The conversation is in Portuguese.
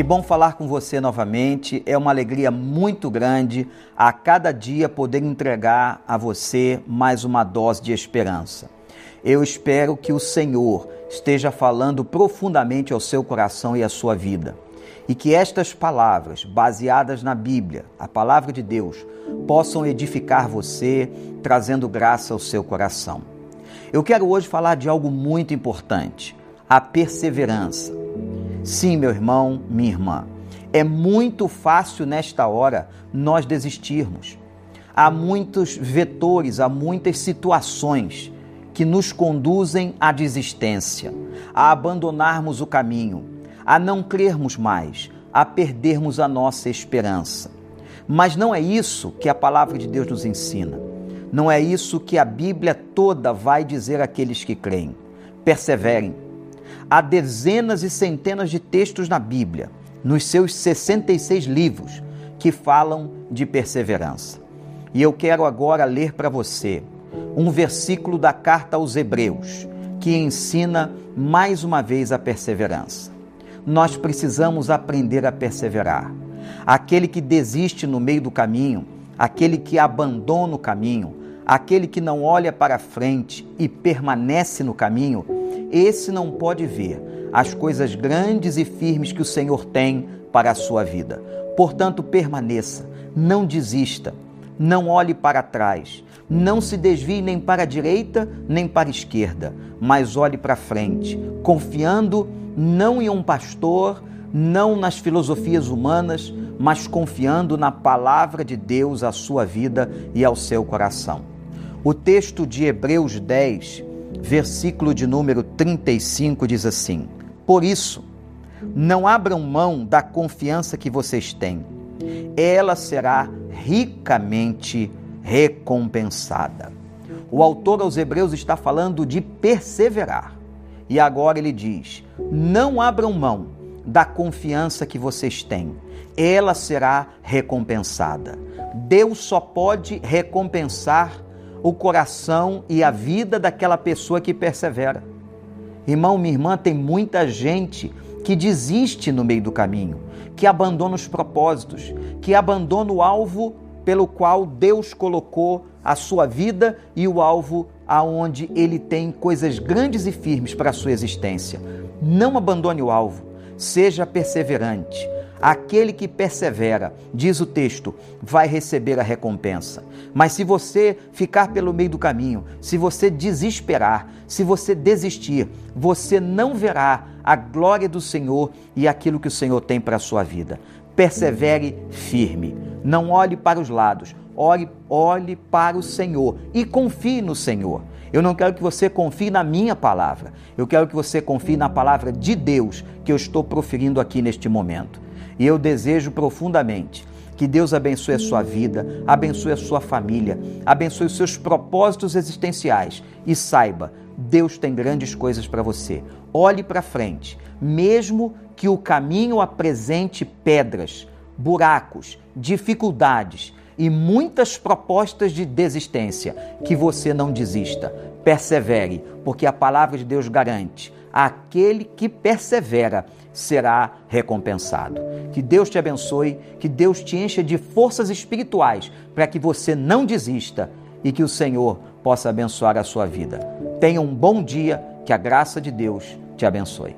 Que bom falar com você novamente. É uma alegria muito grande a cada dia poder entregar a você mais uma dose de esperança. Eu espero que o Senhor esteja falando profundamente ao seu coração e à sua vida. E que estas palavras, baseadas na Bíblia, a palavra de Deus, possam edificar você, trazendo graça ao seu coração. Eu quero hoje falar de algo muito importante: a perseverança. Sim, meu irmão, minha irmã, é muito fácil nesta hora nós desistirmos. Há muitos vetores, há muitas situações que nos conduzem à desistência, a abandonarmos o caminho, a não crermos mais, a perdermos a nossa esperança. Mas não é isso que a palavra de Deus nos ensina. Não é isso que a Bíblia toda vai dizer àqueles que creem. Perseverem há dezenas e centenas de textos na Bíblia, nos seus 66 livros, que falam de perseverança. E eu quero agora ler para você um versículo da carta aos Hebreus, que ensina mais uma vez a perseverança. Nós precisamos aprender a perseverar. Aquele que desiste no meio do caminho, aquele que abandona o caminho, aquele que não olha para frente e permanece no caminho, esse não pode ver as coisas grandes e firmes que o Senhor tem para a sua vida. Portanto, permaneça, não desista, não olhe para trás, não se desvie nem para a direita nem para a esquerda, mas olhe para frente, confiando não em um pastor, não nas filosofias humanas, mas confiando na palavra de Deus à sua vida e ao seu coração. O texto de Hebreus 10 versículo de número 35 diz assim: Por isso, não abram mão da confiança que vocês têm, ela será ricamente recompensada. O autor aos Hebreus está falando de perseverar. E agora ele diz: não abram mão da confiança que vocês têm, ela será recompensada. Deus só pode recompensar o coração e a vida daquela pessoa que persevera. Irmão, minha irmã, tem muita gente que desiste no meio do caminho, que abandona os propósitos, que abandona o alvo pelo qual Deus colocou a sua vida e o alvo aonde ele tem coisas grandes e firmes para a sua existência. Não abandone o alvo, seja perseverante. Aquele que persevera, diz o texto, vai receber a recompensa. Mas se você ficar pelo meio do caminho, se você desesperar, se você desistir, você não verá a glória do Senhor e aquilo que o Senhor tem para a sua vida. Persevere firme. Não olhe para os lados, olhe, olhe para o Senhor e confie no Senhor. Eu não quero que você confie na minha palavra, eu quero que você confie na palavra de Deus que eu estou proferindo aqui neste momento. E eu desejo profundamente que Deus abençoe a sua vida, abençoe a sua família, abençoe os seus propósitos existenciais e saiba, Deus tem grandes coisas para você. Olhe para frente, mesmo que o caminho apresente pedras, buracos, dificuldades e muitas propostas de desistência, que você não desista. Persevere, porque a palavra de Deus garante: aquele que persevera será recompensado. Que Deus te abençoe, que Deus te encha de forças espirituais para que você não desista e que o Senhor possa abençoar a sua vida. Tenha um bom dia, que a graça de Deus te abençoe.